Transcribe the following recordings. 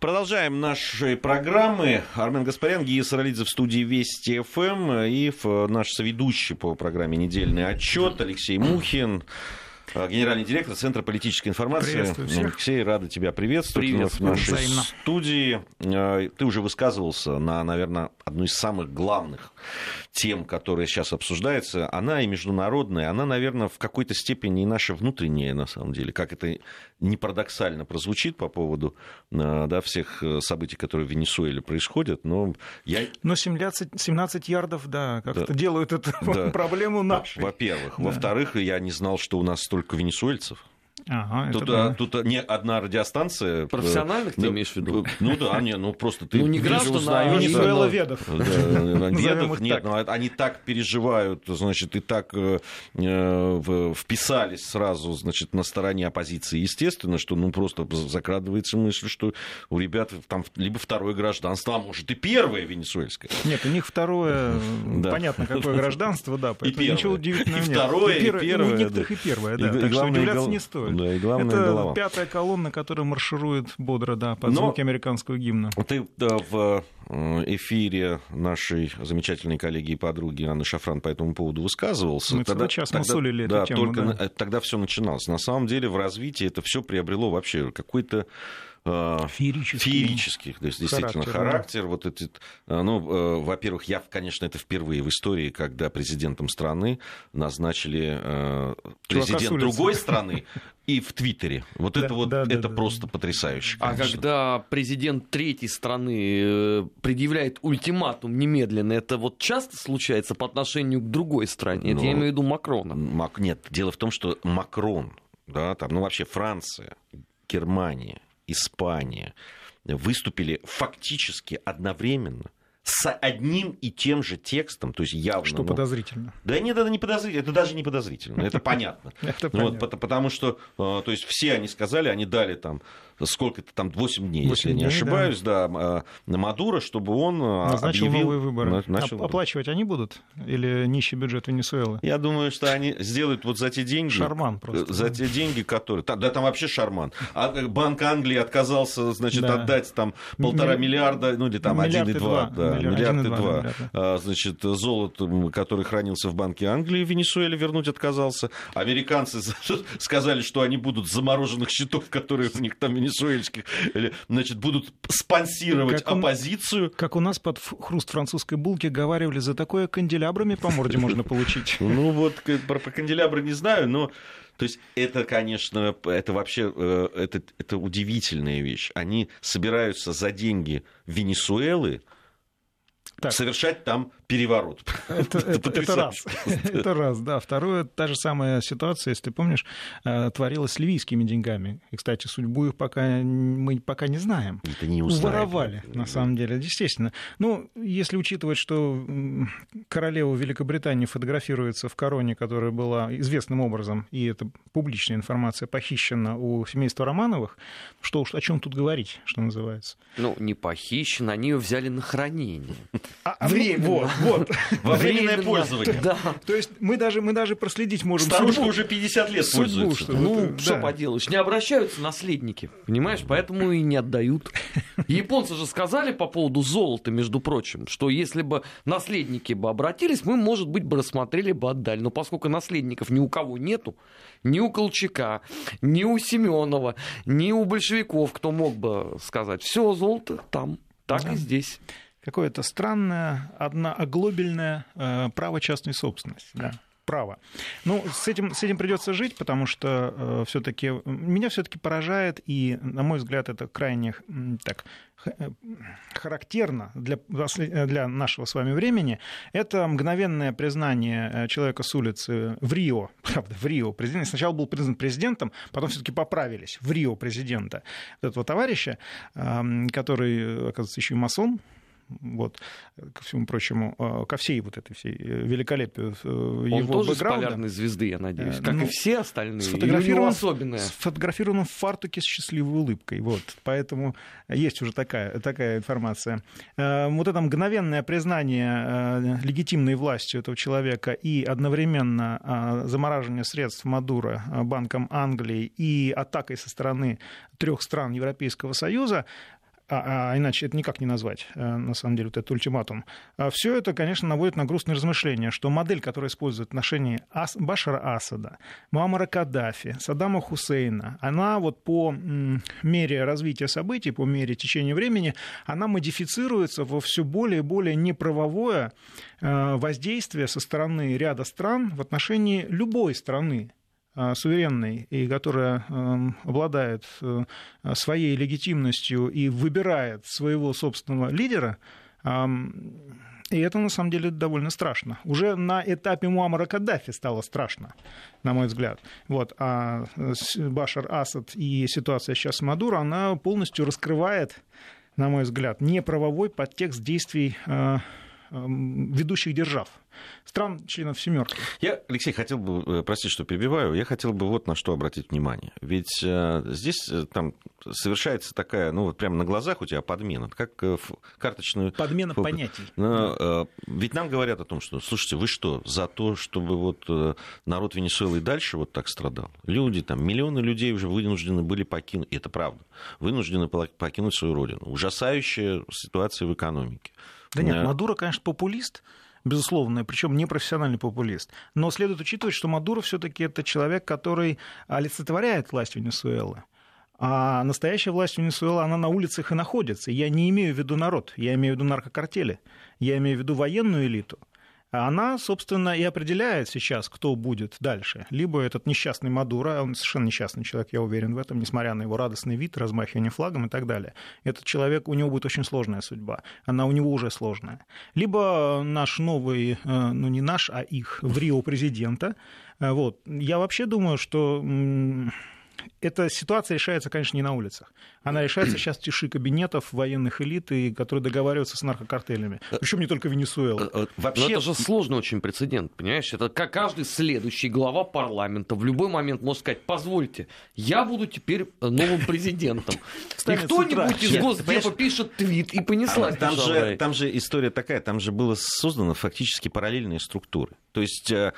Продолжаем наши программы. Армен Гаспарян, Гия Саралидзе в студии Вести ФМ и наш соведущий по программе «Недельный отчет» Алексей Мухин. Э, генеральный директор Центра политической информации. Алексей, рада тебя приветствовать Привет, в нашей взаимно. студии. Э, ты уже высказывался на, наверное, одну из самых главных тем, которая сейчас обсуждается. Она и международная, она, наверное, в какой-то степени и наша внутренняя, на самом деле. Как это не парадоксально прозвучит по поводу э, да, всех событий, которые в Венесуэле происходят, но я... Но 17, 17 ярдов, да, как-то да. делают эту да. проблему нашей. Во-первых. Да. Во-вторых, я не знал, что у нас столько венесуэльцев. Ага, тут, да. тут не одна радиостанция. Э, Профессиональных ты имеешь в виду? Ну да, не, ну просто ты ну, не граждан, а Венесуэла ведов. Да, ведов нет, но они так переживают, значит, и так э, э, вписались сразу, значит, на стороне оппозиции, естественно, что ну просто закрадывается мысль, что у ребят там либо второе гражданство, а может и первое венесуэльское. Нет, у них второе, понятно, какое гражданство, да, поэтому ничего удивительного нет. И второе, и первое. У некоторых и первое, да, так что удивляться не стоит. Да, и главное Это голова. пятая колонна, которая марширует бодро, да, под Но звуки американского гимна. Ты да, в эфире нашей замечательной коллеги и подруги Анны Шафран по этому поводу высказывался. Мы тогда, час тогда, мусолили да, эту тему. Только да. тогда все начиналось. На самом деле в развитии это все приобрело вообще какой-то э, феерических, феерических то есть, действительно, характер. характер да. вот эти, э, ну, во-первых, я, конечно, это впервые в истории, когда президентом страны назначили президент другой страны, и в Твиттере. Вот да, это вот да, это да, просто да. потрясающе. Конечно. А когда президент третьей страны э, предъявляет ультиматум немедленно, это вот часто случается по отношению к другой стране? Это ну, я имею в виду Макрона. Мак... Нет, дело в том, что Макрон, да, там, ну вообще Франция, Германия, Испания выступили фактически одновременно с одним и тем же текстом, то есть явно... Что ну, подозрительно. Да нет, это не подозрительно, это даже не подозрительно, это понятно. Это понятно. Вот, потому что, э, то есть все они сказали, они дали там сколько-то там, 8 дней, 8 если дней, не ошибаюсь, да, да Мадуро, чтобы он э, Назначил объявил... новые выборы. Начал... Оплачивать они будут? Или нищий бюджет Венесуэлы? Я думаю, что они сделают вот за те деньги... Шарман просто. За те деньги, которые... Да, там вообще шарман. А э, Банк Англии отказался, значит, да. отдать там полтора Ми... миллиарда, ну или там 1,2, да, миллиард и два. Значит, золото, который хранился в Банке Англии в Венесуэле, вернуть отказался. Американцы сказали, что они будут замороженных счетов, которые у них там в венесуэльских, значит, будут спонсировать как оппозицию. Он, как у нас под хруст французской булки говаривали, за такое канделябрами по морде можно получить. Ну вот, про канделябры не знаю, но то есть это, конечно, это вообще э, это, это удивительная вещь. Они собираются за деньги Венесуэлы так. совершать там переворот. Это, это, это раз. Это раз, да. Второе, та же самая ситуация, если ты помнишь, э, творилась с ливийскими деньгами. И, кстати, судьбу их пока мы пока не знаем. Это не. Воровали, на самом деле, естественно. Ну, если учитывать, что королева Великобритании фотографируется в короне, которая была известным образом, и это публичная информация, похищена у семейства Романовых, что уж о чем тут говорить, что называется. Ну, не похищена, они ее взяли на хранение. А, а Время. Вот, вот. Во временное пользование. Да. То есть мы даже, мы даже проследить можем Старушка судьбу, уже 50 лет судьбу, пользуется. Что, ну, это, что да. поделаешь, не обращаются наследники, понимаешь, поэтому и не отдают. Японцы же сказали по поводу золота, между прочим, что если бы наследники бы обратились, мы, может быть, бы рассмотрели бы отдали. Но поскольку наследников ни у кого нету, ни у Колчака, ни у Семенова, ни у большевиков, кто мог бы сказать, все золото там, так да. и здесь какое-то странное, однооглобельное э, право частной собственности. Да. Право. Ну, с этим, с этим придется жить, потому что э, все-таки меня все-таки поражает, и, на мой взгляд, это крайне так э, характерно для, для нашего с вами времени, это мгновенное признание э, человека с улицы в Рио, правда, в Рио, президент, сначала был признан президентом, потом все-таки поправились, в Рио президента. Этого товарища, э, который, оказывается, еще и масон, вот, ко всему прочему, а, ко всей вот этой всей э, великолепию э, Он его тоже бэкграунда. полярной звезды, я надеюсь, э, как ну, и все остальные, сфотографирован, особенное. Сфотографирован в фартуке с счастливой улыбкой, вот, поэтому есть уже такая, такая информация. Вот это мгновенное признание легитимной властью этого человека и одновременно замораживание средств Мадура Банком Англии и атакой со стороны трех стран Европейского Союза а, а иначе это никак не назвать, э, на самом деле, вот этот ультиматум. А все это, конечно, наводит на грустные размышления, что модель, которая использует в отношении Ас, Башара Асада, Муаммара Каддафи, Саддама Хусейна, она вот по мере развития событий, по мере течения времени, она модифицируется во все более и более неправовое э, воздействие со стороны ряда стран в отношении любой страны, суверенной и которая эм, обладает э, своей легитимностью и выбирает своего собственного лидера, и это, на самом деле, довольно страшно. Уже на этапе Муаммара Каддафи стало страшно, на мой взгляд. Вот. А Башар Асад и ситуация сейчас с Мадуро, она полностью раскрывает, на мой взгляд, неправовой подтекст действий э, ведущих держав, стран, членов «семерки». Я, Алексей, хотел бы, э, простите, что перебиваю, я хотел бы вот на что обратить внимание. Ведь э, здесь э, там совершается такая, ну вот прямо на глазах у тебя подмена, как карточную... Подмена фу... понятий. Но, э, ведь нам говорят о том, что, слушайте, вы что, за то, чтобы вот народ Венесуэлы и дальше вот так страдал? Люди, там, миллионы людей уже вынуждены были покинуть, это правда, вынуждены покинуть свою родину. Ужасающая ситуация в экономике. Да нет, Мадуро, конечно, популист, безусловно, причем не профессиональный популист. Но следует учитывать, что Мадуро все-таки это человек, который олицетворяет власть Венесуэлы. А настоящая власть Венесуэлы, она на улицах и находится. Я не имею в виду народ, я имею в виду наркокартели, я имею в виду военную элиту она, собственно, и определяет сейчас, кто будет дальше. Либо этот несчастный Мадуро, он совершенно несчастный человек, я уверен в этом, несмотря на его радостный вид, размахивание флагом и так далее. Этот человек, у него будет очень сложная судьба. Она у него уже сложная. Либо наш новый, э, ну не наш, а их, в Рио президента. Э, вот. Я вообще думаю, что эта ситуация решается, конечно, не на улицах. Она решается сейчас в тиши кабинетов военных элит, и, которые договариваются с наркокартелями. Причем не только Венесуэла. Э, э, вообще... Но это же сложный очень прецедент, понимаешь? Это как каждый следующий глава парламента в любой момент может сказать, позвольте, я буду теперь новым президентом. И кто-нибудь из Госдепа пишет твит, и понеслась. Там же, там же история такая, там же было создано фактически параллельные структуры. То есть э,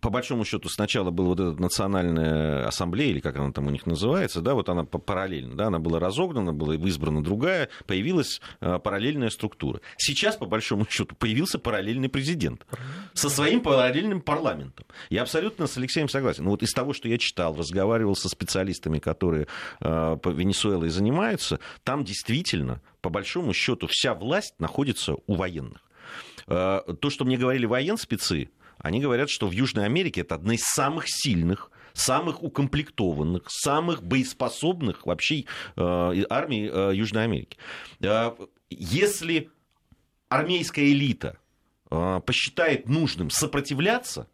по большому счету сначала была вот эта национальная ассамблея, или как она там у них называется, да, вот она параллельно, да, она была разогнана, была избрана другая, появилась э, параллельная структура. Сейчас, по большому счету, появился параллельный президент со своим параллельным парламентом. Я абсолютно с Алексеем согласен. Но вот из того, что я читал, разговаривал со специалистами, которые э, по Венесуэлой занимаются, там действительно, по большому счету, вся власть находится у военных. Э, то, что мне говорили военспецы, они говорят, что в Южной Америке это одна из самых сильных самых укомплектованных, самых боеспособных вообще э, армий э, Южной Америки. Э, если армейская элита э, посчитает нужным сопротивляться,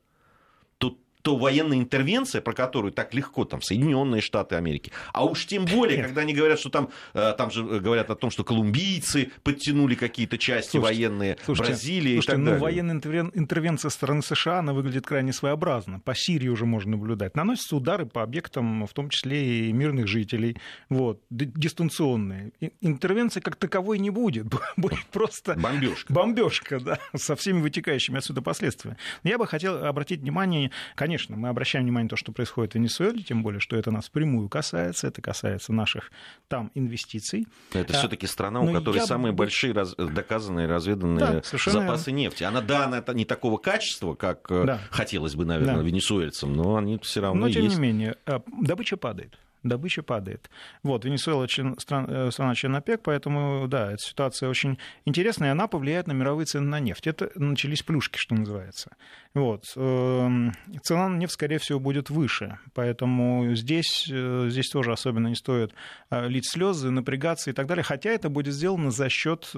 то военная интервенция, про которую так легко там Соединенные Штаты Америки, а уж тем более, когда они говорят, что там, э, там же говорят о том, что колумбийцы подтянули какие-то части слушайте, военные, слушайте, Бразилии слушайте, и так ну, далее. военная интервенция стороны США, она выглядит крайне своеобразно. По Сирии уже можно наблюдать. Наносятся удары по объектам, в том числе и мирных жителей, вот, дистанционные. Интервенции как таковой не будет, будет просто... Бомбежка. Бомбежка, да, со всеми вытекающими отсюда последствиями. Я бы хотел обратить внимание, конечно, конечно, мы обращаем внимание на то, что происходит в Венесуэле, тем более, что это нас прямую касается, это касается наших там инвестиций. Это а, все-таки страна, у которой я... самые большие раз... доказанные разведанные да, запасы нефти. Она, да, она не такого качества, как э, да. хотелось бы, наверное, да. венесуэльцам, но они все равно но, тем есть. не менее, э, добыча падает добыча падает. Вот, Венесуэла член, стран, э, страна член ОПЕК, поэтому, да, эта ситуация очень интересная, и она повлияет на мировые цены на нефть. Это начались плюшки, что называется. Вот. Эм, цена на нефть, скорее всего, будет выше, поэтому здесь, э, здесь тоже особенно не стоит э, лить слезы, напрягаться и так далее, хотя это будет сделано за счет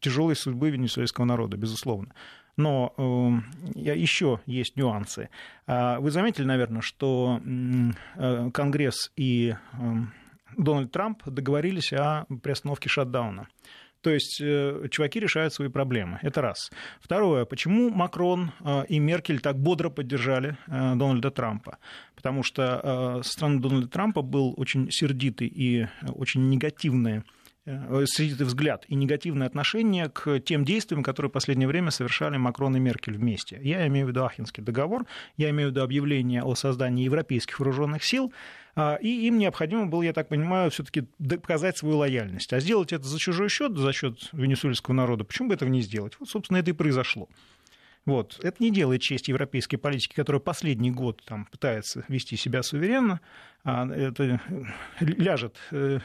тяжелой судьбы венесуэльского народа, безусловно. Но э, еще есть нюансы. А вы заметили, наверное, что э, Конгресс и э, Дональд Трамп договорились о приостановке шатдауна. То есть э, чуваки решают свои проблемы. Это раз. Второе. Почему Макрон э, и Меркель так бодро поддержали Дональда Трампа? Потому что со стороны Дональда Трампа был очень сердитый и очень негативный среди взгляд и негативное отношение к тем действиям, которые в последнее время совершали Макрон и Меркель вместе. Я имею в виду Ахенский договор, я имею в виду объявление о создании европейских вооруженных сил, а, и им необходимо было, я так понимаю, все-таки доказать свою лояльность. А сделать это за чужой счет, за счет венесуэльского народа, почему бы этого не сделать? Вот, собственно, это и произошло. Вот. Это не делает честь европейской политики, которая последний год там, пытается вести себя суверенно. А это ляжет э,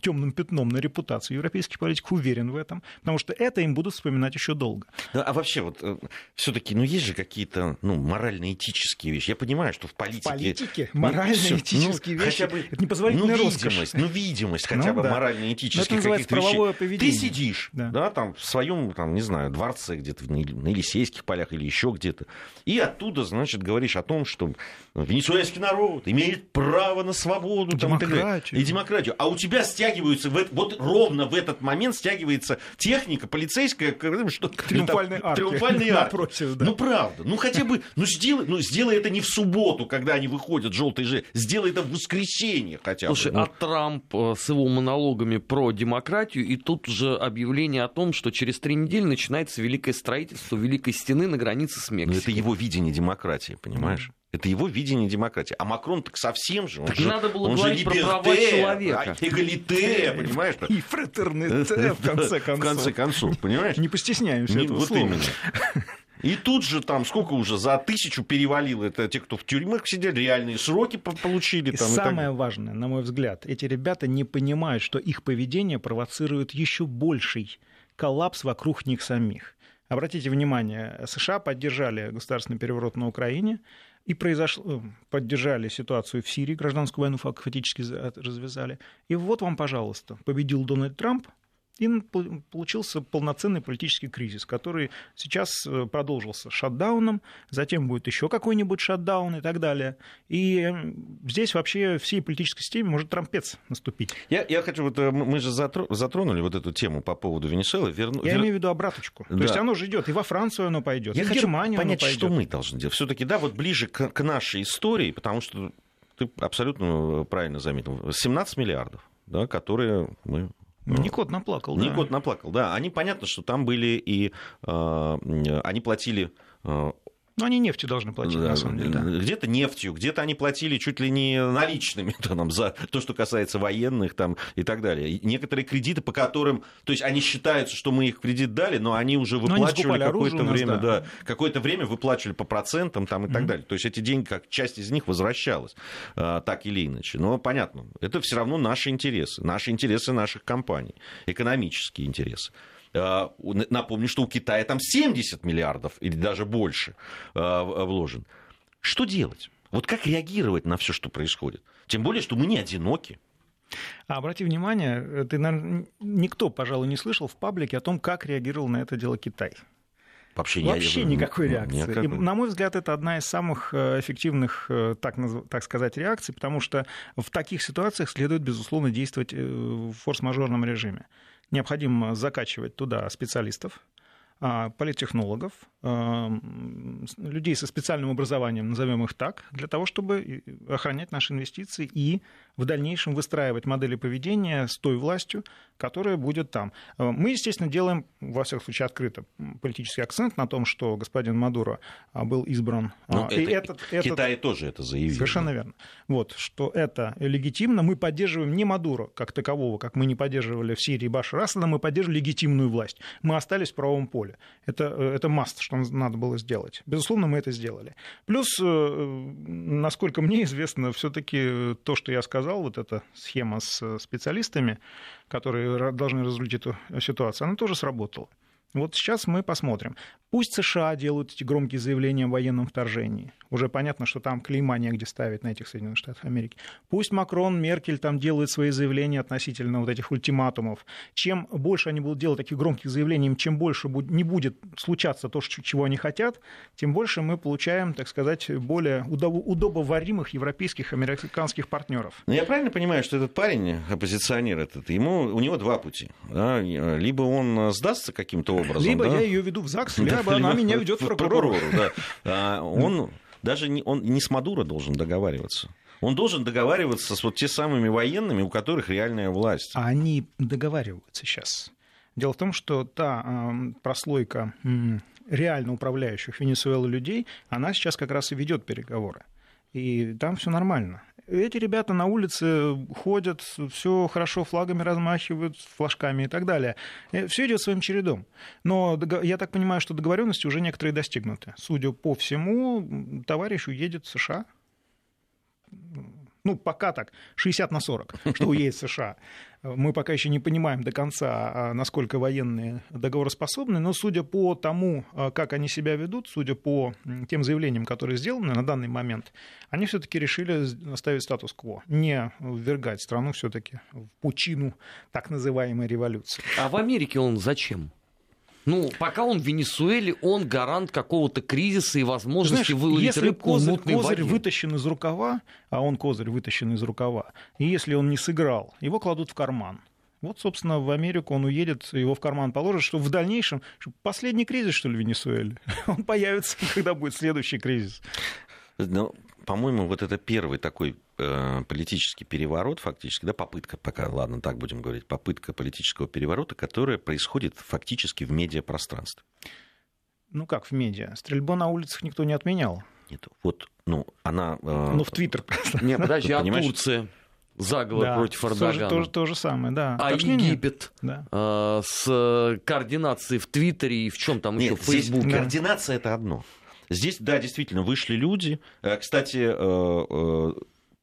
темным пятном на репутацию европейских политиков, уверен в этом, потому что это им будут вспоминать еще долго. Да, а вообще, вот э, все-таки, ну, есть же какие-то ну, морально-этические вещи. Я понимаю, что в политике... В политике ну, морально-этические ну, вещи хотя бы, это непозволительная ну, видимость, ну, видимость хотя ну, бы да. морально-этических каких-то вещей. Поведение. Ты сидишь, да. да, там, в своем, там, не знаю, дворце где-то на Елисейских полях или еще где-то, и оттуда, значит, говоришь о том, что венесуэльский народ имеет право на свободу. Демократию. Там, и, и демократию. А у тебя стягиваются, в, вот ровно в этот момент стягивается техника полицейская, что триумфальной арки. Триумфальной арки. Напротив, да. Ну, правда. Ну, хотя бы, ну сделай, ну, сделай это не в субботу, когда они выходят, желтые же, сделай это в воскресенье хотя бы. Слушай, ну. а Трамп э, с его монологами про демократию, и тут же объявление о том, что через три недели начинается великое строительство Великой Стены на границе с Мексикой. Но это его видение демократии, понимаешь? Это его видение демократии. А Макрон так совсем же. Он так же, надо было он говорить же про права человека. А, эгалите, понимаешь? И фратерните, в конце концов. В конце концов, понимаешь? Не постесняемся этого Вот именно. И тут же там сколько уже за тысячу перевалило. Это те, кто в тюрьмах сидели, реальные сроки получили. Там, и самое и так... важное, на мой взгляд, эти ребята не понимают, что их поведение провоцирует еще больший коллапс вокруг них самих. Обратите внимание, США поддержали государственный переворот на Украине, и произошло, э, поддержали ситуацию в Сирии, гражданскую войну фактически развязали. И вот вам, пожалуйста, победил Дональд Трамп, и получился полноценный политический кризис, который сейчас э, продолжился шатдауном, затем будет еще какой-нибудь шатдаун и так далее. И здесь вообще всей политической системе может трампец наступить. Я, я хочу, вот э, мы же затронули вот эту тему по поводу Венесуэлы. Верну, я вер... имею в виду обраточку. Да. То есть оно же идет, и во Францию оно пойдет, я и в Германию понять, оно пойдет. что мы должны делать. Все-таки, да, вот ближе к, к нашей истории, потому что ты абсолютно правильно заметил, 17 миллиардов, да, которые мы Никот наплакал, да. Никот наплакал, да. Они, понятно, что там были и... Э, они платили э, но они нефтью должны платить, да, на самом деле. Да. Где-то нефтью, где-то они платили чуть ли не наличными там, за то, что касается военных там, и так далее. И некоторые кредиты, по которым... То есть они считаются, что мы их кредит дали, но они уже выплачивали какое-то время. Нас, да. Да, какое-то время выплачивали по процентам там, и mm-hmm. так далее. То есть эти деньги, как часть из них возвращалась, а, так или иначе. Но понятно, это все равно наши интересы. Наши интересы наших компаний. Экономические интересы. Э, напомню, что у Китая там 70 миллиардов или даже больше э, вложен. Что делать? Вот как реагировать на все, что происходит? Тем более, что мы не одиноки. А обрати внимание, ты, наверное, никто, пожалуй, не слышал в паблике о том, как реагировал на это дело Китай. Вообще, Вообще я... никакой реакции. Никакой. И, на мой взгляд, это одна из самых э, эффективных, так, так сказать, реакций, потому что в таких ситуациях следует, безусловно, действовать в форс-мажорном режиме необходимо закачивать туда специалистов, а, политтехнологов, а, людей со специальным образованием, назовем их так, для того, чтобы охранять наши инвестиции и в дальнейшем выстраивать модели поведения с той властью, которая будет там. А, мы, естественно, делаем, во всяком случае, открыто политический акцент на том, что господин Мадуро был избран. Ну, и это, этот, Китай этот... тоже это заявил. Совершенно верно. Вот, что это легитимно. Мы поддерживаем не Мадуро как такового, как мы не поддерживали в Сирии Башар Асада, мы поддерживали легитимную власть. Мы остались в правом поле поле. Это, э, это маст, что надо было сделать. Безусловно, мы это сделали. Плюс, э, насколько мне известно, все-таки то, что я сказал, вот эта схема с специалистами, которые должны разрулить эту ситуацию, она тоже сработала. Вот сейчас мы посмотрим. Пусть США делают эти громкие заявления о военном вторжении. Уже понятно, что там клейма негде ставить на этих Соединенных Штатах Америки. Пусть Макрон, Меркель там делают свои заявления относительно вот этих ультиматумов. Чем больше они будут делать таких громких заявлений, чем больше не будет случаться то, чего они хотят, тем больше мы получаем, так сказать, более удобоваримых европейских, американских партнеров. Но я правильно понимаю, что этот парень, оппозиционер этот, ему, у него два пути. Да? Либо он сдастся каким-то образом. Либо да? я ее веду в ЗАГС, либо она меня ведет к прокурору. а он даже не, он не с Мадуро должен договариваться. Он должен договариваться с вот те самыми военными, у которых реальная власть. А они договариваются сейчас. Дело в том, что та э, прослойка э, реально управляющих Венесуэлой людей, она сейчас как раз и ведет переговоры. И там все нормально. Эти ребята на улице ходят, все хорошо флагами размахивают, флажками и так далее. Э, все идет своим чередом. Но я так понимаю, что договоренности уже некоторые достигнуты. Судя по всему, товарищ уедет в США ну, пока так, 60 на 40, что уедет в США. Мы пока еще не понимаем до конца, а, насколько военные договороспособны, но судя по тому, а, как они себя ведут, судя по тем заявлениям, которые сделаны на данный момент, они все-таки решили оставить статус-кво, не ввергать страну все-таки в пучину так называемой революции. А в Америке он зачем? Ну, пока он в Венесуэле, он гарант какого-то кризиса и возможности Знаешь, выловить если рыбку козырь, в мутной козырь воде. вытащен из рукава, а он козырь вытащен из рукава, и если он не сыграл, его кладут в карман. Вот, собственно, в Америку он уедет, его в карман положат, что в дальнейшем... Что последний кризис, что ли, в Венесуэле? Он появится, когда будет следующий кризис. Ну, по-моему, вот это первый такой э, политический переворот, фактически, да, попытка, пока, ладно, так будем говорить, попытка политического переворота, которая происходит фактически в медиапространстве. Ну как в медиа? Стрельбу на улицах никто не отменял. Нет, вот, ну, она... Э, Ну, в Твиттер. Не, подожди, а? Турция? Заговор Да, против Эрдогана. тоже, то же самое, да. А Так нет, нет. Египет? Да. э, с координацией в Твиттере и в чем там еще, Нет, в здесь Фейсбуке. координация это одно. Здесь, да, действительно, вышли люди. Э, Кстати, э, э,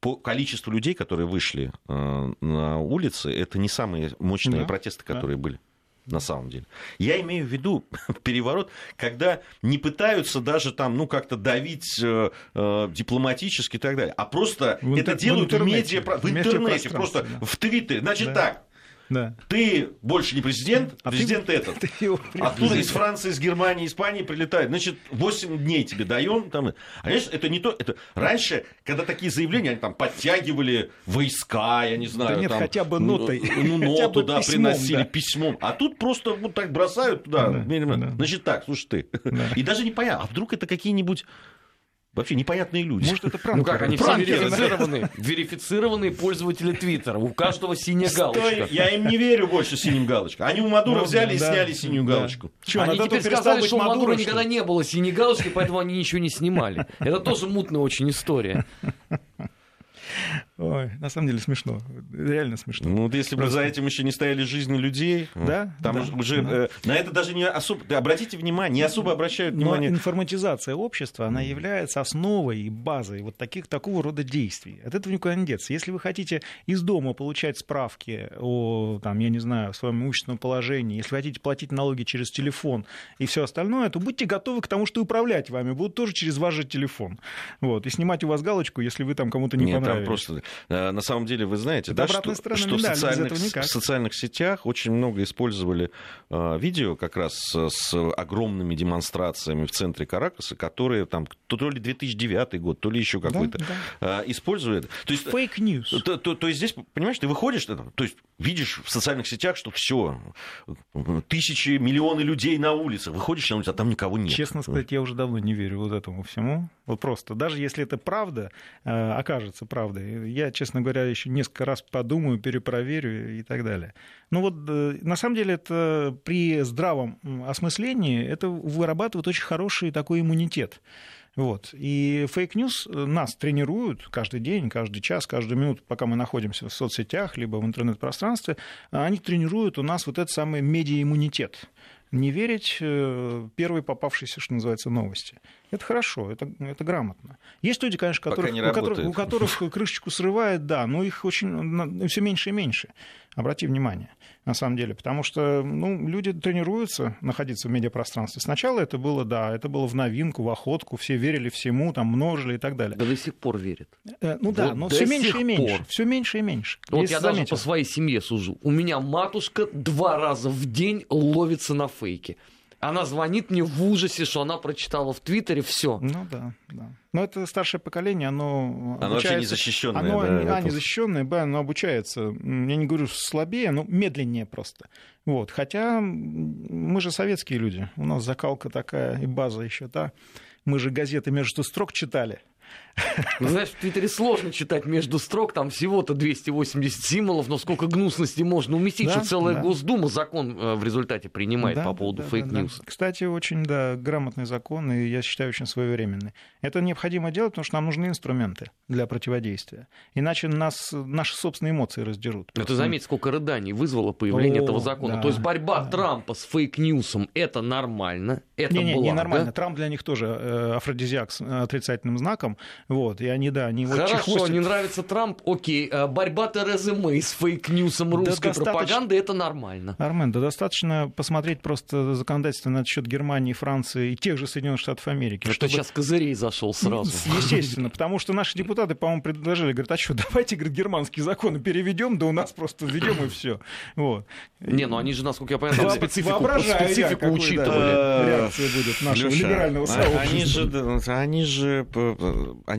по количеству людей, которые вышли на улицы, это не самые мощные Да, протесты, да. которые были. На самом деле. Я имею в виду переворот, когда не пытаются даже там, ну, как-то давить э, э, дипломатически и так далее, а просто В это в делают в, медиа, в в интернете, медиапространстве, просто да. в Твиттере. Значит Да. так, Да. ты больше не президент, А ты- президент этот. Ты его Оттуда из Франции, из Германии, Испании прилетает. Значит, 8 дней тебе даем. Там. А знаешь, это не то. Это... Раньше, когда такие заявления, они там подтягивали войска, я не знаю. Да нет, там, хотя бы ну, нотой. Ну, ноту, да, письмом, приносили да. письмом. А тут просто вот так бросают туда. Да, да. Значит, так, слушай ты. Да. И даже непонятно, а вдруг это какие-нибудь вообще непонятные люди. Может, это пранк? Ну как, они все Пранкеры, да. верифицированные, пользователи Твиттера. У каждого синяя галочка. я им не верю больше синим галочкой. Они у Мадура Ну, взяли и да, сняли синюю да. галочку. Чё, Они теперь сказали, что у Мадура никогда не было синей галочки, поэтому они ничего не снимали. Это тоже мутная очень история. Ой, на самом деле смешно. Реально смешно. Ну, вот если бы за этим еще не стояли жизни людей, Да, там да, уже- да. э, на это даже не особо. да, Обратите внимание, не особо обращают Но внимание. информатизация общества, она является основой и базой вот таких, такого рода действий. От этого никуда не деться. Если вы хотите из дома получать справки о, там, я не знаю, своем имущественном положении, если вы хотите платить налоги через телефон и все остальное, то будьте готовы к тому, что управлять вами будут тоже через ваш же телефон. Вот, и снимать у вас галочку, если вы там кому-то не Нет, там понравились. просто. Э, На самом деле, вы знаете, да, что, что в, социальных, в социальных сетях очень много использовали э, видео как раз с, с огромными демонстрациями в центре Каракаса, которые там то, ли 2009 год, то ли еще Да, какой-то да. э, используют. То есть Фейк-ньюс. То, то- то есть здесь, понимаешь, ты выходишь, то есть видишь в социальных сетях, что все, тысячи, миллионы людей на улицах, выходишь на улицу, а там никого нет. Честно сказать, я уже давно не верю вот этому всему. Вот просто, даже если это правда, э, окажется правдой, я, честно говоря, еще несколько раз подумаю, перепроверю и так далее. Ну вот, э, на самом деле, это при здравом осмыслении это вырабатывает очень хороший такой иммунитет. Вот. И фейк-ньюс нас тренируют каждый день, каждый час, каждую минуту, пока мы находимся в соцсетях, либо в интернет-пространстве, они тренируют у нас вот этот самый медиаиммунитет. Не верить э, первой попавшейся, что называется, новости. Это хорошо, это, это грамотно. Есть люди, конечно, не у, которых, у которых крышечку срывает, да, но их очень все меньше и меньше. Обрати внимание, на самом деле, потому что ну, люди тренируются находиться в медиапространстве. Сначала это было, да, это было в новинку, в охотку, все верили всему, там множили и так далее. Да до сих пор верят. Э, Ну да, Вот но до все меньше и меньше. пор. Все меньше и меньше. Вот я даже заметил. по своей семье сужу. У меня матушка два раза в день ловится на фейке. Она звонит мне в ужасе, что она прочитала в Твиттере все. Ну да, да. Но это старшее поколение, оно Оно вообще обучается- незащищенное, Оно, да, а, это- незащищенное, б, оно обучается, я не говорю слабее, но медленнее просто. Вот. Хотя мы же советские люди, у нас закалка такая и база еще, да. Мы же газеты между строк читали. Ну, знаешь, в Твиттере сложно читать между строк, там всего-то 280 символов, но сколько гнусности можно уместить, Да, что целая да. Госдума закон э, в результате принимает Да, по поводу да, фейк да, да. Кстати, очень, да, грамотный закон, и я считаю, очень своевременный. Это необходимо делать, потому что нам нужны инструменты для противодействия. Иначе нас, наши собственные эмоции раздерут. Ну, ты Просто заметь, сколько рыданий вызвало появление О, этого закона. да, То есть борьба да. Трампа с фейк-ньюсом это нормально, это Не, не, благо. не нормально. Трамп для них тоже э, афродизиак с э, отрицательным знаком. Вот, и они, да, они вот Хорошо, чехвостят. не нравится Трамп, окей. А Борьба Терезы Мэй с фейк-ньюсом Да русской достаточно- пропаганды это нормально. Армен, да достаточно посмотреть просто законодательство на счет Германии, Франции и тех же Соединенных Штатов Америки. Что чтобы- сейчас козырей зашел сразу. Естественно, потому что наши депутаты, по-моему, предложили, говорят, а что, давайте, говорит, германские законы переведем, да у нас просто введем и все. Вот. Не, ну они же, насколько я понимаю, там Вооб- специфику, специфику да, учитывали. реакция будет нашего либерального а- сообщества. Они же, да, они же, п-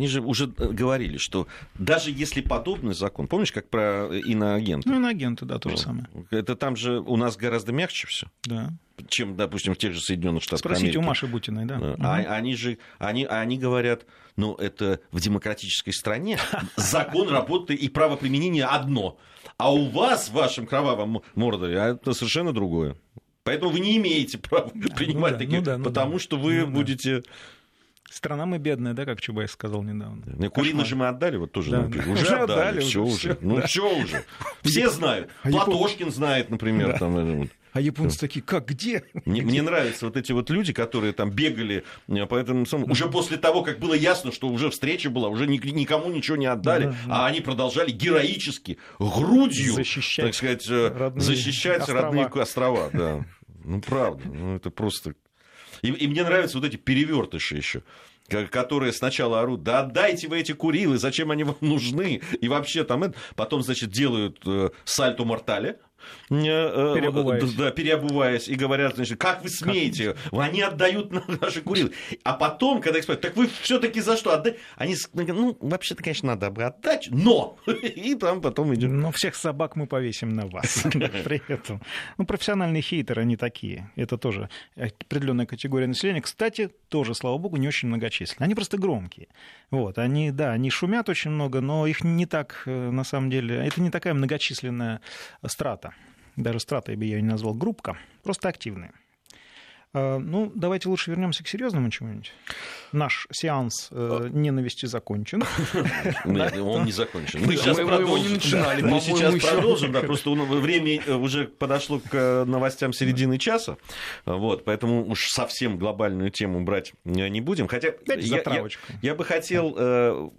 они же уже говорили, что даже если подобный закон, помнишь, как про иноагента? Ну, иноагенты, да, то же самое. Это там же у нас гораздо мягче все, Да. чем, допустим, в тех же Соединенных Штатах Спросите Америки. у Маши Бутиной, да. Да. Мгм. А они же, они, они говорят, ну, это в демократической стране закон работы и правоприменение одно. А у вас, в вашем кровавом мордоре, а это совершенно другое. Поэтому вы не имеете права принимать да, такие, ну да, ну потому да. что вы Ну да. Страна мы бедная, да, как Чубайс сказал недавно. Куриных Кошмар. же мы отдали, вот тоже. Да, ну, да. Уже отдали, отдали, все уже, Ну, да. что уже? Все знают. А Платошкин знает, например. Да. Там, э. А японцы такие, как, где? Мне, мне нравятся вот эти вот люди, которые там бегали э, по этому самому- Уже после того, как было ясно, что уже встреча была, уже ни- никому ничего не отдали, Да, да. а они продолжали героически, грудью, Защищать так сказать, э, родные защищать острова. родные острова. Да. Ну, правда. Ну, это просто... И, и мне нравятся вот эти перевертыши еще которые сначала орут, да отдайте вы эти Курилы, зачем они вам нужны, и вообще там потом, значит, делают э, сальто мортале, Переобуваясь. да, переобуваясь, и говорят, значит, как вы смеете, они отдают нам наши Курилы. А потом, когда их спрашивают, так вы все-таки за что отдать? Они с- ну, вообще-то, конечно, надо бы отдать, но! И там потом идет. Но всех собак мы повесим на вас при этом. Ну, профессиональные хейтеры, они такие. Это тоже определенная категория населения. Кстати, тоже, слава богу, не очень многочисленные. Они просто громкие. Вот, они, да, они шумят очень много, но их не так, э, на самом деле, это не такая многочисленная страта. Даже страта я бы ее не назвал, группка, просто активные. А, Ну, давайте лучше вернемся к серьезному чему-нибудь. Наш сеанс э, ненависти закончен. Нет, он не закончен. Мы сейчас продолжим. Мы сейчас продолжим, да, просто время э, уже подошло к э, новостям середины часа, вот, поэтому уж совсем глобальную тему брать э, не будем. Хотя я, я- я бы хотел,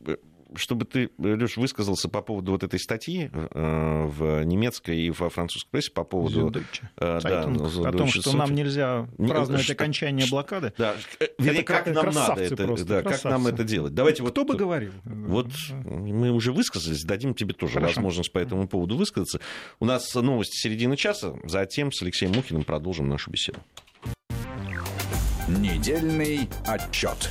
чтобы ты, Леш, высказался по поводу вот этой статьи э, в немецкой и во французской прессе по поводу... Э, да, Zeitung, о том, что нам нельзя Не, праздновать окончание блокады. Да, э, вернее, Это как нам надо это, просто, да, как нам это делать. Давайте вот Кто бы говорил? вот мы уже высказались, дадим тебе тоже Хорошо. возможность по этому поводу высказаться. У нас новости середины часа, затем с Алексеем Мухиным продолжим нашу беседу. Недельный отчет.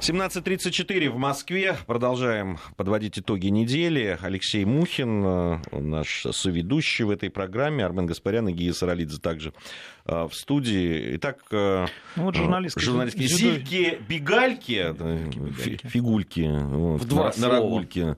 17.34 в Москве. Продолжаем подводить итоги недели. Алексей Мухин, э, наш соведущий в этой программе. Армен Гаспарян и Гия Саралидзе также э, в студии. Итак, э, Ну, вот журналистка. журналистки Зюдо- Зильки Бегальки, Бегальки. фи- фигульки вот, В два на, рогульке.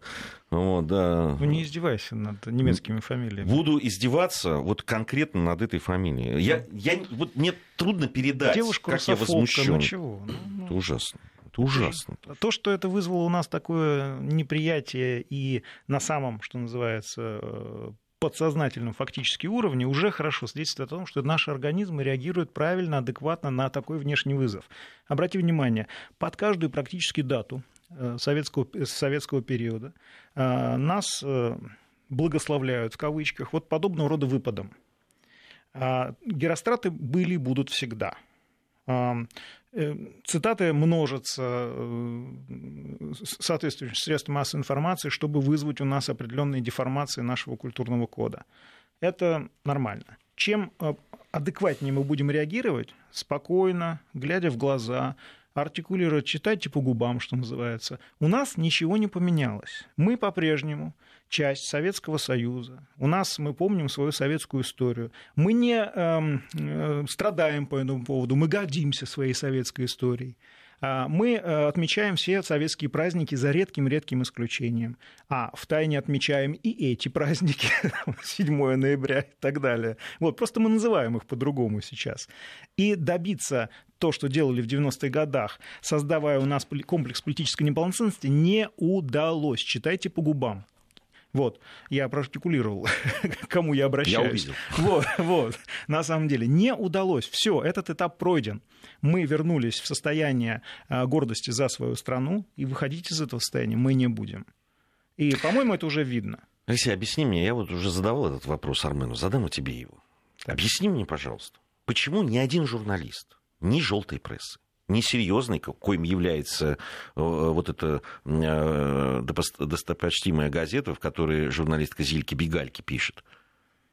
Вот, да. Ну, не издевайся над немецкими фамилиями. Буду издеваться вот конкретно над этой фамилией. Я, я, вот мне трудно передать, Девушка как я русофобка, возмущен. ну чего? Ну, ну. Это ужасно. Это ужасно. То, что это вызвало у нас такое неприятие и на самом, что называется, э, подсознательном фактически уровне, уже хорошо свидетельствует о том, что наши организмы реагируют правильно, адекватно на такой внешний вызов. Обрати внимание, под каждую практически дату э, советского, советского периода э, нас э, благословляют, в кавычках, вот подобного рода выпадом. А Геростраты были и будут всегда. А, э, Цитаты множатся э, с- соответствующим средством массовой информации, чтобы вызвать у нас определенные деформации нашего культурного кода. Это нормально. Чем э, адекватнее мы будем реагировать, спокойно, глядя в глаза, артикулировать, читайте по губам, что называется. У нас ничего не поменялось. Мы по-прежнему часть Советского Союза. У нас мы помним свою советскую историю. Мы не эм, э, страдаем по этому поводу, мы гордимся своей советской историей. А, мы э, отмечаем все советские праздники за редким-редким исключением. А в тайне отмечаем и эти праздники, 7 ноября и так далее. Вот, просто мы называем их по-другому сейчас. И добиться то, что делали в 90-х годах, создавая у нас комплекс политической неполноценности, не удалось. Читайте по губам. Вот, я проартикулировал, кому я обращаюсь. Я увидел. Вот, вот, на самом деле, не удалось. Все, этот этап пройден. Мы вернулись в состояние а, гордости за свою страну, и выходить из этого состояния мы не будем. И, по-моему, это уже видно. Алексей, объясни мне, я вот уже задавал этот вопрос Армену, задам и тебе его. Объясни мне, пожалуйста, почему ни один журналист, ни желтой прессы, несерьезный, коим является э, вот эта э, достопочтимая газета, в которой журналистка Зильки Бегальки пишет,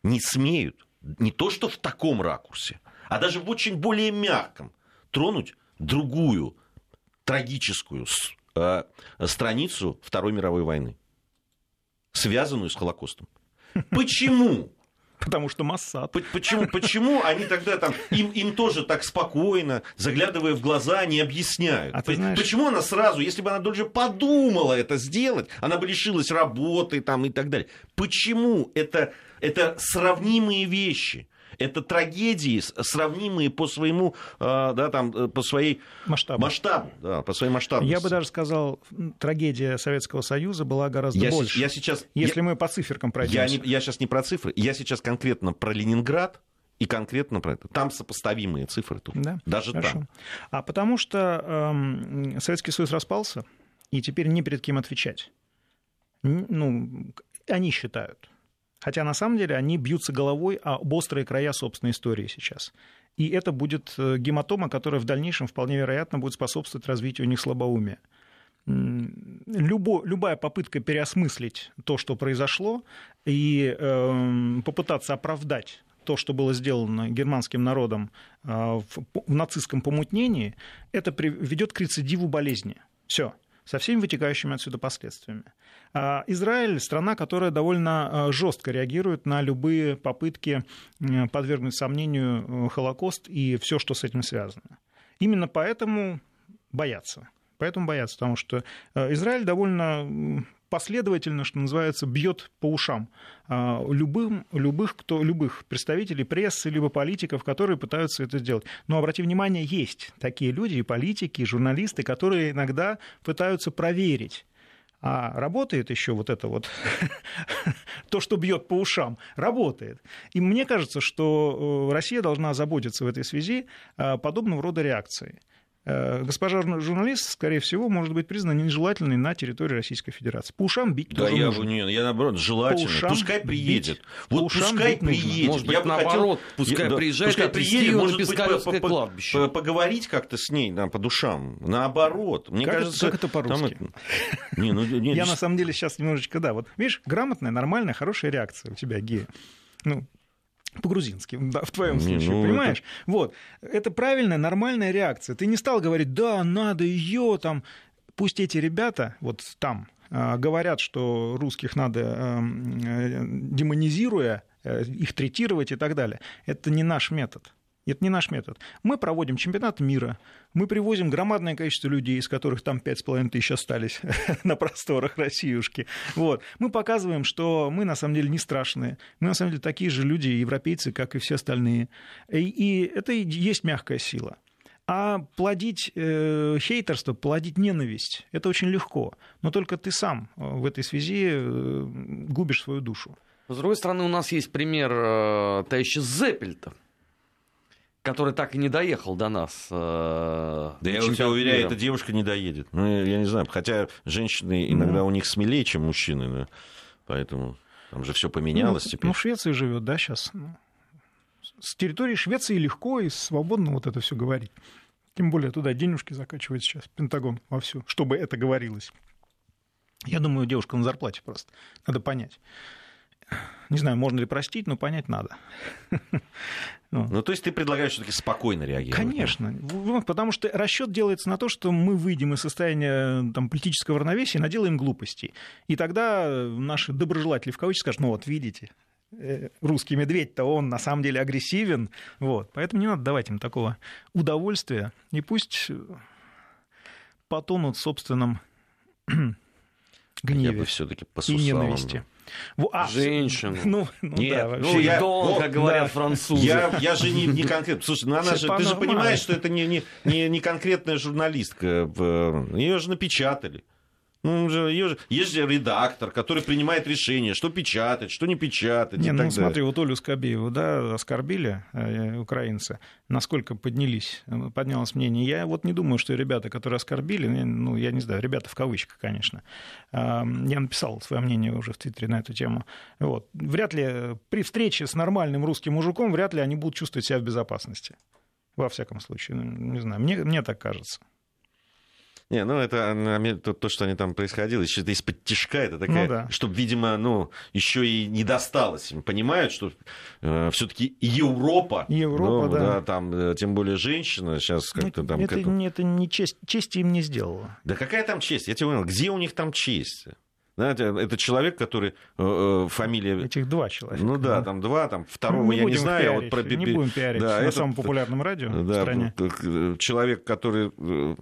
не смеют, не то что в таком ракурсе, а даже в очень более мягком, тронуть другую трагическую э, страницу Второй мировой войны, связанную с Холокостом. Почему? Потому что Моссад. Почему, почему они тогда там, им, им тоже так спокойно, заглядывая в глаза, не объясняют? А знаешь... Почему она сразу, если бы она даже подумала это сделать, она бы лишилась работы там, и так далее? Почему это, это сравнимые вещи? Это трагедии, сравнимые по своему, а, да, там, э, по своей масштабу. масштабу да, по своей масштабности. Я бы даже сказал, трагедия Советского Союза была гораздо я больше. Я сейчас, если я, мы по циферкам пройдемся. Я, не, я сейчас не про цифры, я сейчас конкретно про Ленинград, и конкретно про это. Там сопоставимые цифры тут. Да, Даже хорошо. там. А потому что эм, Советский Союз распался, и теперь не перед кем отвечать. Ну, они считают. Хотя на самом деле они бьются головой об острые края собственной истории сейчас. И это будет э, гематома, которая в дальнейшем вполне вероятно будет способствовать развитию у них слабоумия. Любо, любая попытка переосмыслить то, что произошло, и э, попытаться оправдать то, что было сделано германским народом э, в, нацистском помутнении, это ведет к рецидиву болезни. Все со всеми вытекающими отсюда последствиями. А Израиль – страна, которая довольно а, жестко реагирует на любые попытки подвергнуть сомнению э, Холокост и все, что с этим связано. Именно поэтому боятся. Поэтому боятся, потому что э, Израиль довольно последовательно, что называется, бьет по ушам а, любым, любых, кто, любых представителей прессы, либо политиков, которые пытаются это сделать. Но обрати внимание, есть такие люди, и политики, и журналисты, которые иногда пытаются проверить, а работает еще вот это вот, то, что бьет по ушам, работает. И мне кажется, что э, Россия должна заботиться в этой связи а, подобного рода реакцией. Э, госпожа журналист, скорее всего, может быть признана нежелательной на территории Российской Федерации. По ушам бить да тоже я, нужно. Не, я наоборот, желательно. ушам пускай приедет. Бить. Вот ушам пускай приедет. Может быть, я наоборот, хотел... пускай я, приезжает пускай приедет, может быть, по, по, поговорить как-то с ней да, по душам. Наоборот. Мне как кажется, как это по-русски? Там... Не, ну, не, я на самом деле сейчас немножечко, да, вот, видишь, грамотная, нормальная, хорошая реакция у тебя, Гея. Ну, по-грузински, да, в твоем случае, ну, понимаешь? Это... Вот, это правильная, нормальная реакция. Ты не стал говорить, да, надо ее там. Пусть эти ребята вот там а, говорят, что русских надо эм, э, демонизируя, э, их третировать и так далее. Это не наш метод. Это не наш метод. Мы проводим чемпионат мира, мы привозим громадное количество людей, из которых там 5,5 тысяч остались на просторах Россиюшки. Вот. Мы показываем, что мы на самом деле не страшные. Мы на самом деле такие же люди, европейцы, как и все остальные. И, и это и есть мягкая сила. А плодить э, хейтерство, плодить ненависть, это очень легко. Но только ты сам э, в этой связи э, губишь свою душу. С другой стороны, у нас есть пример э, товарища Зеппельта, который так и не доехал до нас. Э, да я тебя уверяю, эта девушка не доедет. Ну, я не знаю, хотя женщины иногда у них смелее, чем мужчины, да, поэтому там же все поменялось ну, теперь. Ну, в Швеции живет, да, сейчас. С территории Швеции легко и свободно вот это все говорить. Тем более туда денежки закачивает сейчас Пентагон вовсю, чтобы это говорилось. Я думаю, девушка на зарплате просто. Надо понять. Не знаю, можно ли простить, но понять надо. Ну, то есть ты предлагаешь все-таки спокойно реагировать? Конечно, потому что расчет делается на то, что мы выйдем из состояния там, политического равновесия и наделаем глупостей. И тогда наши доброжелатели в кавычках скажут, ну вот видите, э, русский медведь-то он на самом деле агрессивен. Вот. Поэтому не надо давать им такого удовольствия. И пусть потонут в собственном гневе Я бы все-таки по и ненависти. А, Женщину. Ну, ну Нет, да, ну, вообще. я- Дон, О, как говорят да. французы. Я, я же не, не конкретно. Слушай, ну она же, ты же понимаешь, что это не, не, не, не конкретная журналистка. Ее же напечатали. Ну, же, есть же редактор, который принимает решение, что печатать, что не печатать. Не, и ну так смотри, далее. вот Олю Скобееву, да, оскорбили э, украинцы, насколько поднялись, э, поднялось мнение. Я вот не думаю, что ребята, которые оскорбили, ну, я не знаю, ребята в кавычках, конечно, э, я написал свое мнение уже в Твиттере на эту тему. Вот. Вряд ли при встрече с нормальным русским мужиком, вряд ли они будут чувствовать себя в безопасности. Во всяком случае, Ну, не знаю, мне, мне так кажется. Не, ну это на- то, то, что они там происходило, еще это из-под тишка, это такая, Ну да. чтобы, видимо, ну, еще и не досталось. им. Понимают, что все-таки Европа, Европа, ну, да. там, э, тем более женщина, сейчас как-то Ну, там... это, этому- это не честь, чести им не сделало. Да какая там честь? Я тебе говорю, где у них там честь? Знаете, это человек, который э, э, фамилия... Этих два человека. Ну да, там два, там второго Ну, не я не знаю. а пиарить, вот про не будем пиарить да, на этот, самом популярном радио в да, стране. э, человек, который э,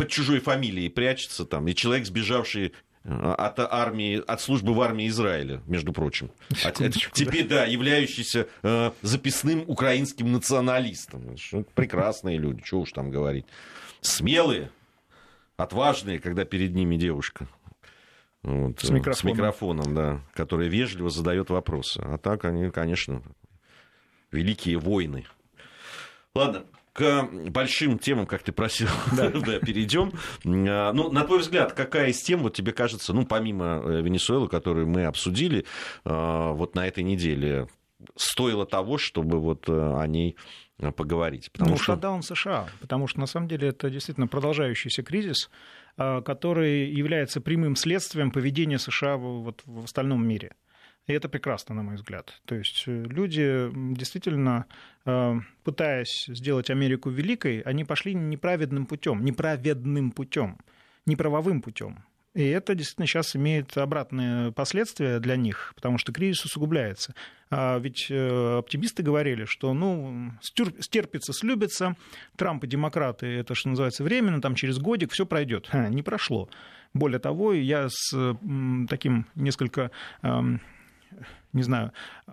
под чужой фамилией прячется там, и человек, сбежавший э, от армии, от службы в армии Израиля, между прочим. А Секундочку, теперь, да, являющийся э, записным украинским националистом. Это Прекрасные люди, что уж там говорить. Смелые, отважные, когда перед ними девушка. Вот, С э, микрофоном. С микрофоном, да, которая вежливо задает вопросы. А так они, конечно, великие войны. Ладно, к большим темам, как ты просил, да. перейдем. А, Ну, на твой взгляд, какая из тем вот тебе кажется, ну, помимо э, Венесуэлы, которую мы обсудили а, вот на этой неделе, стоило того, чтобы вот э, о ней поговорить? Потому ну, что... шатдаун США, потому что на самом деле это действительно продолжающийся кризис, а, который является прямым следствием поведения США вот, в остальном мире. И это прекрасно, на мой взгляд. То есть э, люди действительно, э, пытаясь сделать Америку великой, они пошли неправедным путем, неправедным путем, неправовым путем. И это действительно сейчас имеет обратные последствия для них, потому что кризис усугубляется. А ведь э, оптимисты говорили, что ну, стерпится, слюбится, Трамп и демократы, это, что называется, временно, там через годик все пройдет. Ха, не прошло. Более того, я с таким несколько эм, не знаю,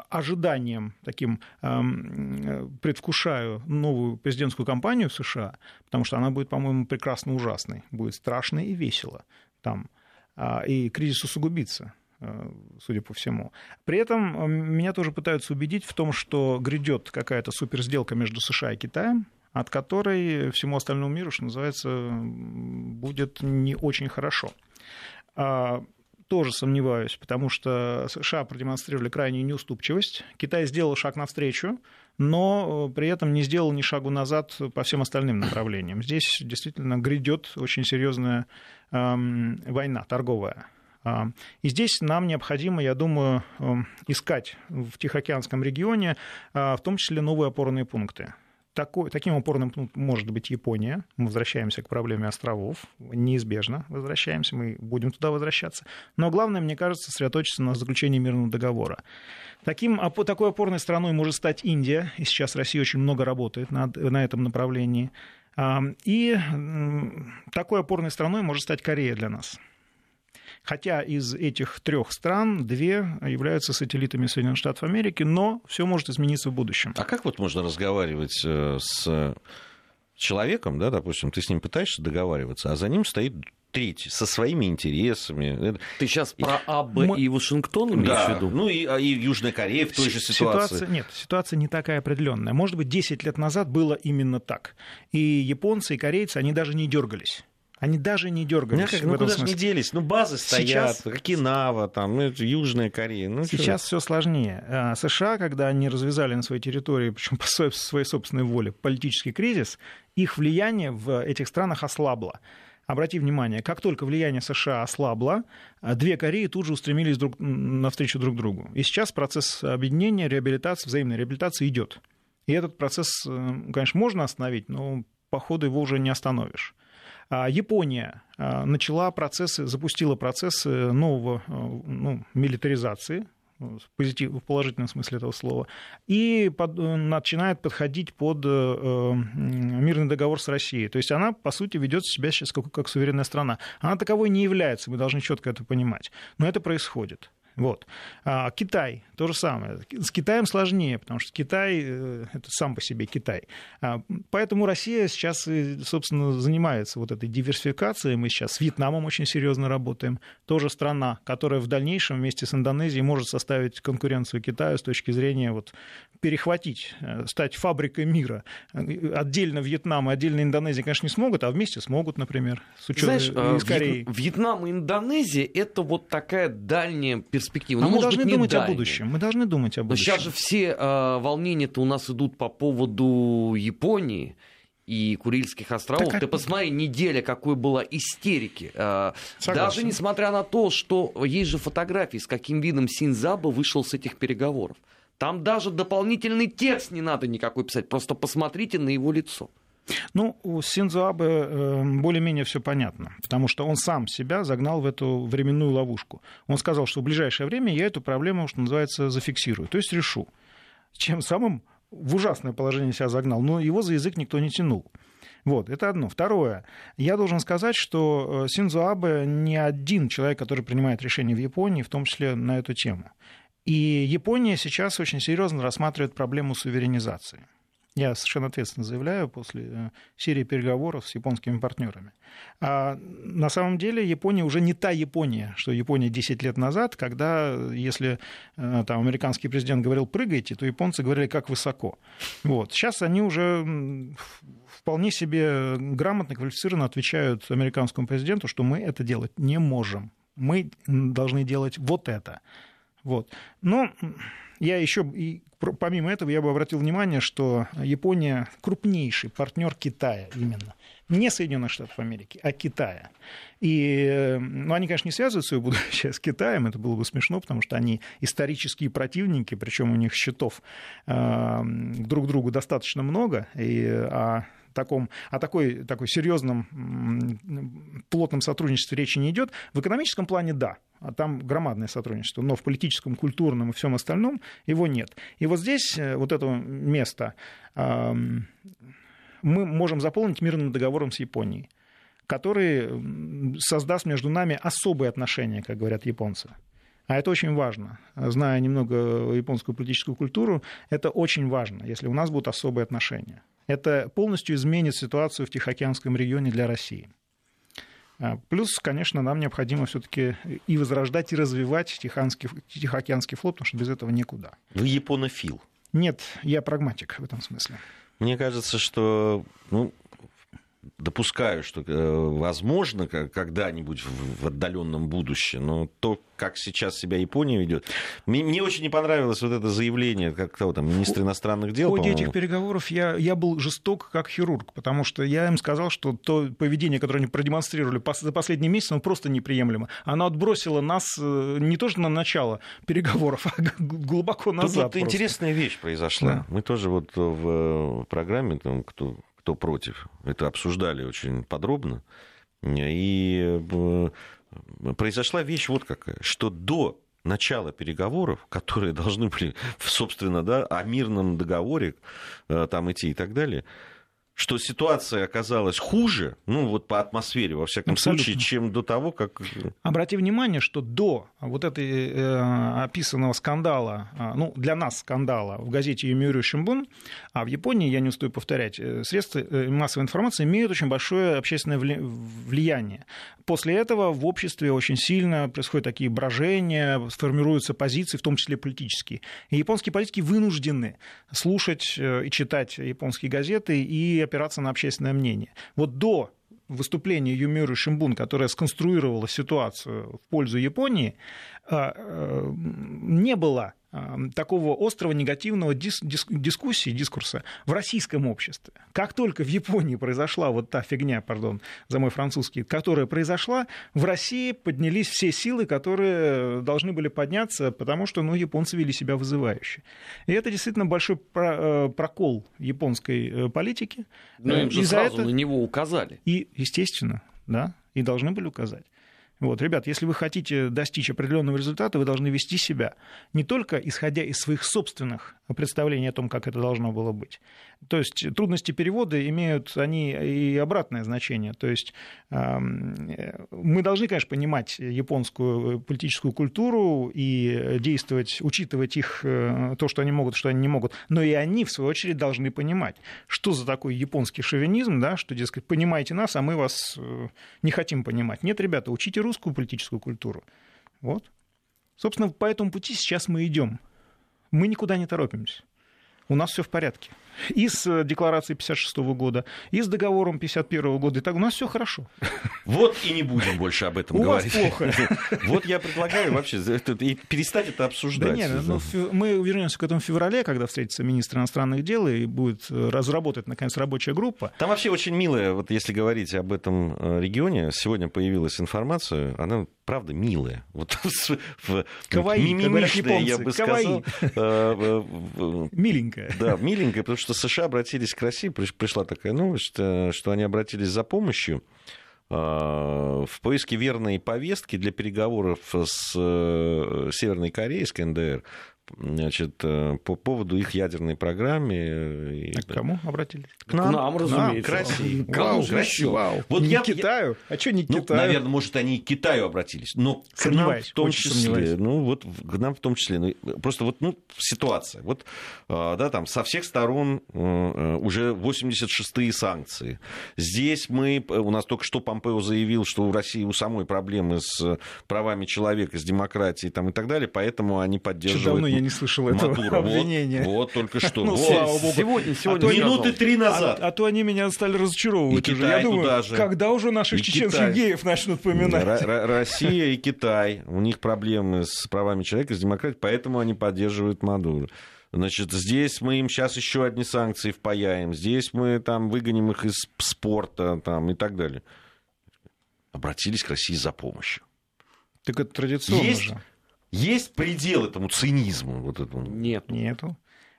ожиданием таким эм, предвкушаю новую президентскую кампанию в США, потому что она будет, по-моему, прекрасно ужасной, будет страшно и весело там, А, и кризис усугубится э, судя по всему. При этом э, меня тоже пытаются убедить в том, что грядет какая-то суперсделка между США и Китаем, от которой всему остальному миру, что называется, будет не очень хорошо. Тоже сомневаюсь, потому что США продемонстрировали крайнюю неуступчивость. Китай сделал шаг навстречу, но э, при этом не сделал ни шагу назад по всем остальным направлениям. Здесь действительно грядет очень серьезная эм, война торговая. А, И здесь нам необходимо, я думаю, эм, искать в Тихоокеанском регионе а, в том числе новые опорные пункты. Такой, таким опорным пунктом может быть Япония. Мы возвращаемся к проблеме островов. Неизбежно возвращаемся, мы будем туда возвращаться. Но главное, мне кажется, сосредоточиться на заключении мирного договора. Таким, такой опорной страной может стать Индия. И сейчас Россия очень много работает над- на этом направлении. И такой опорной страной может стать Корея для нас. Хотя из этих трех стран две являются сателлитами Соединенных Штатов Америки, но все может измениться в будущем. А как вот можно разговаривать э, с человеком, да, допустим, ты с ним пытаешься договариваться, а за ним стоит третий со своими интересами. Ты сейчас про АБ Мы- и Вашингтон имеешь в Да, виду? ну и, и Южная Корея в той же ситуации. Ситуация, нет, ситуация не такая определенная. Может быть, 10 лет назад было именно так. И японцы, и корейцы, они даже не дергались. Они даже не Ну, дергались как, ну куда же не делись? Ну, базы стоят, Сейчас- Окинава, там, ну, Южная Корея. Ну? Сейчас все сложнее. А США, когда они развязали на своей территории, причем по своей, своей собственной воле, политический кризис, их влияние в этих странах ослабло. обрати внимание, как только влияние США ослабло, две Кореи тут же устремились друг, навстречу друг другу. И сейчас процесс объединения, реабилитации, взаимной реабилитации идет. И этот процесс, конечно, можно остановить, но по ходу его уже не остановишь. А Япония а, начала процессы, запустила процессы нового ну, милитаризации, в, позитив, положительном смысле этого слова, и под, начинает подходить под э, мирный договор с Россией. То есть она, по сути, ведет себя сейчас как, как суверенная страна. Она таковой не является, мы должны четко это понимать. Но это происходит. Вот. А Китай то же самое. С Китаем сложнее, потому что Китай э, это сам по себе Китай. А, поэтому Россия сейчас, собственно, занимается вот этой диверсификацией. Мы сейчас с Вьетнамом очень серьезно работаем. Тоже страна, которая в дальнейшем вместе с Индонезией может составить конкуренцию Китаю с точки зрения вот, перехватить, э, стать фабрикой мира. Отдельно Вьетнам и отдельно Индонезия, конечно, не смогут, а вместе смогут, например, с учетом Знаешь, э, из Кореи. Вьетнам и Индонезия это вот такая дальняя перспектива. А ну, мы должны быть, думать о будущем. Мы должны думать об этом. Сейчас же все э, волнения-то у нас идут по поводу Японии и Курильских островов. Так, Ты посмотри, неделя какой была истерики. Э, даже несмотря на то, что есть же фотографии, с каким видом Синзаба вышел с этих переговоров. Там даже дополнительный текст не надо никакой писать, просто посмотрите на его лицо. Ну, у Синзо Абе э, более-менее все понятно, потому что он сам себя загнал в эту временную ловушку. Он сказал, что в ближайшее время я эту проблему, что называется, зафиксирую, то есть решу. Чем самым в ужасное положение себя загнал, но его за язык никто не тянул. Вот, это одно. Второе. Я должен сказать, что э, Синзо Абе не один человек, который принимает решения в Японии, в том числе на эту тему. И Япония сейчас очень серьезно рассматривает проблему суверенизации. Я совершенно ответственно заявляю после э, серии переговоров с японскими партнерами. А на самом деле Япония уже не та Япония, что Япония 10 лет назад, когда, если э, там, американский президент говорил «прыгайте», то японцы говорили «как высоко». Вот. Сейчас они уже вполне себе грамотно, квалифицированно отвечают американскому президенту, что мы это делать не можем. Мы должны делать вот это. Вот. Но я еще, помимо этого, я бы обратил внимание, что Япония крупнейший партнер Китая именно. Не Соединенных Штатов Америки, а Китая. И ну, они, конечно, не связывают свое будущее с Китаем, это было бы смешно, потому что они исторические противники, причем у них счетов э, друг другу достаточно много, и, а таком, о такой, такой серьезном плотном сотрудничестве речи не идет. В экономическом плане да, а там громадное сотрудничество, но в политическом, культурном и всем остальном его нет. И вот здесь э, вот это место мы можем заполнить мирным договором с Японией, который создаст между нами особые отношения, как говорят японцы. А это очень важно. Зная немного японскую политическую культуру, это очень важно, если у нас будут особые отношения. Это полностью изменит ситуацию в Тихоокеанском регионе для России. А, плюс, конечно, нам необходимо все-таки и возрождать, и развивать Тихоокеанский, Тихоокеанский флот, потому что без этого никуда. Вы японофил? Нет, я прагматик в этом смысле. Мне кажется, что ну, допускаю, что э, возможно когда-нибудь в отдаленном будущем, но то, как сейчас себя Япония ведет. Мне, мне очень не понравилось вот это заявление, как того там, министра иностранных дел. В ходе этих переговоров я, я был жесток как хирург, потому что я им сказал, что то поведение, которое они продемонстрировали за последний месяц, оно просто неприемлемо. Оно отбросило нас э, не то что на начало переговоров, а глубоко назад. Тут вот интересная вещь произошла. Да. Мы тоже вот в программе, там, кто кто против. Это обсуждали очень подробно. И э, произошла вещь вот какая, что до начала переговоров, которые должны были, собственно, да, о мирном договоре э, там идти и так далее, что ситуация оказалась хуже, ну вот по атмосфере, во всяком Абсолютно. случае, чем до того, как... Обрати внимание, что до вот этой э, описанного скандала, э, ну, для нас скандала в газете Юмиурю Шимбун, а в Японии, я не устаю повторять, э, средства э, массовой информации имеют очень большое общественное влияние. После этого в обществе очень сильно происходят такие брожения, сформируются позиции, в том числе политические. И японские политики вынуждены слушать э, и читать японские газеты и опираться на общественное мнение. Вот до выступления Юмиру Шимбун, которая сконструировала ситуацию в пользу Японии, а, э, не было такого острого негативного дис, дис, дискуссии, дискурса в российском обществе. Как только в Японии произошла вот та фигня, пардон, за мой французский, которая произошла, в России поднялись все силы, которые должны были подняться, потому что ну, японцы вели себя вызывающе. И это действительно большой э, прокол японской э, политики. Но им же сразу это... на него указали. И, естественно, да, и должны были указать. Вот, ребят, если вы хотите достичь определенного результата, вы должны вести себя не только исходя из своих собственных представлений о том, как это должно было быть. То есть трудности перевода имеют они и обратное значение. То есть мы должны, конечно, понимать японскую политическую культуру и действовать, учитывать их, э, то, что они могут, что они не могут. Но и они, в свою очередь, должны понимать, что за такой японский шовинизм, да, что, дескать, понимаете нас, а мы вас э, не хотим понимать. Нет, ребята, учите русскую политическую культуру. Вот. Собственно, по этому пути сейчас мы идем. Мы никуда не торопимся. У нас все в порядке и с э, декларацией 56 года, и с договором 51 года. И так у нас все хорошо. Вот и не будем больше об этом у говорить. Вас плохо. Вот я предлагаю вообще перестать это обсуждать. Да нет, ну, мы вернемся к этому в феврале, когда встретится министр иностранных дел и будет э, разработать, наконец, рабочая группа. Там вообще очень милая, вот если говорить об этом э, регионе, сегодня появилась информация, она правда милая. Вот Каваи, мимимишная, я бы сказал. Миленькая. Да, миленькая, потому что что США обратились к России, пришла такая новость, э, что они обратились за помощью э, в поиске верной повестки для переговоров с э, Северной Кореей, с КНДР, значит, э, по поводу их ядерной программы. А к кому обратились? К нам, к нам разумеется. К России. Вау, к России. Вау. Вот не я, Китаю? А что не к ну, Китаю? Наверное, может, они и к Китаю обратились, но к нам в том числе. Сомневаюсь. Ну, вот к нам в том числе. Ну, просто вот ну, ситуация. Вот, а, да, там со всех сторон э, уже 86-е санкции. Здесь мы, у нас только что Помпео заявил, что у России у самой проблемы с правами человека, с демократией там, и так далее, поэтому они поддерживают я не слышал этого Мадуро. обвинения. Вот, вот только что. ну, вот. слава богу. Сегодня, сегодня. А Минуты три назад. А, а то они меня стали разочаровывать и уже. Китай я думаю, же. когда уже наших и чеченских Китай. геев начнут поминать? Р- Россия и Китай. У них проблемы с правами человека, с демократией, поэтому они поддерживают Мадуро. Значит, здесь мы им сейчас еще одни санкции впаяем, здесь мы там выгоним их из спорта там, и так далее. Обратились к России за помощью. Так это традиционно Есть же. Есть предел этому цинизму? Вот этому? Нет. Нету.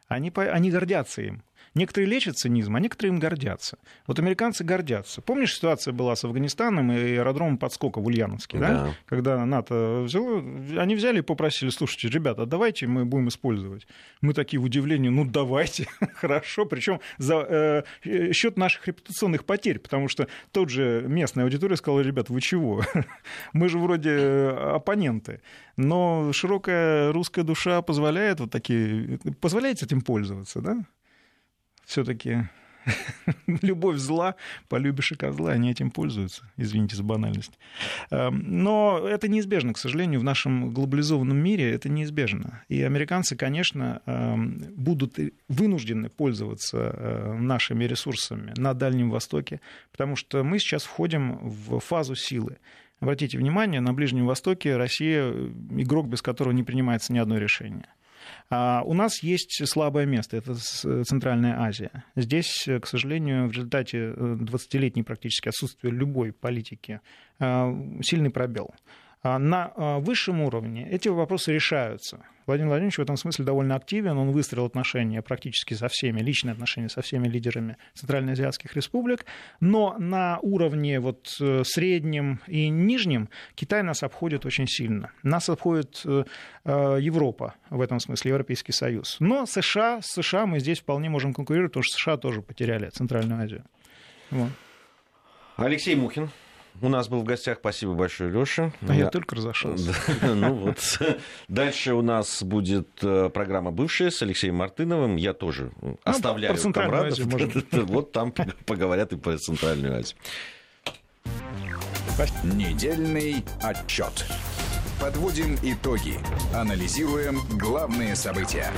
Они, они гордятся им. Некоторые лечат цинизм, а некоторые им гордятся. Вот американцы гордятся. Помнишь, ситуация была с Афганистаном и аэродромом подскока в Ульяновске, да? да? Когда НАТО взяло, они взяли и попросили, слушайте, ребята, давайте мы будем использовать. Мы такие в удивлении, ну давайте, хорошо, причем за э, счет наших репутационных потерь, потому что тот же местная аудитория сказала, ребят, вы чего? мы же вроде э, оппоненты. Но широкая русская душа позволяет вот такие, позволяет этим пользоваться, да? Все-таки любовь зла, полюбишь и козла, они этим пользуются, извините за банальность. Эм, но это неизбежно, к сожалению, в нашем глобализованном мире это неизбежно. И американцы, конечно, эм, будут вынуждены пользоваться э, нашими ресурсами на Дальнем Востоке, потому что мы сейчас входим в фазу силы. Обратите внимание, на Ближнем Востоке Россия игрок, без которого не принимается ни одно решение. А у нас есть слабое место, это Центральная Азия. Здесь, к сожалению, в результате 20-летней э, практически отсутствия любой политики э, сильный пробел. А на а, высшем уровне эти вопросы решаются. Владимир Владимирович в этом смысле довольно активен. Он выстроил отношения практически со всеми, личные отношения со всеми лидерами центральноазиатских республик. Но на уровне вот э, среднем и нижнем Китай нас обходит очень сильно. Нас обходит э, э, Европа в этом смысле, Европейский Союз. Но США, с США мы здесь вполне можем конкурировать, потому что США тоже потеряли Центральную Азию. Вот. Алексей Мухин, у нас был в гостях, спасибо большое, Леша. А я, я только разошелся. Ну вот. Дальше у нас будет э, программа «Бывшая» с Алексеем Мартыновым. Я тоже ну, оставляю про Центральную Вот там поговорят и про Центральную Азию. Недельный отчет. Подводим итоги. Анализируем главные события.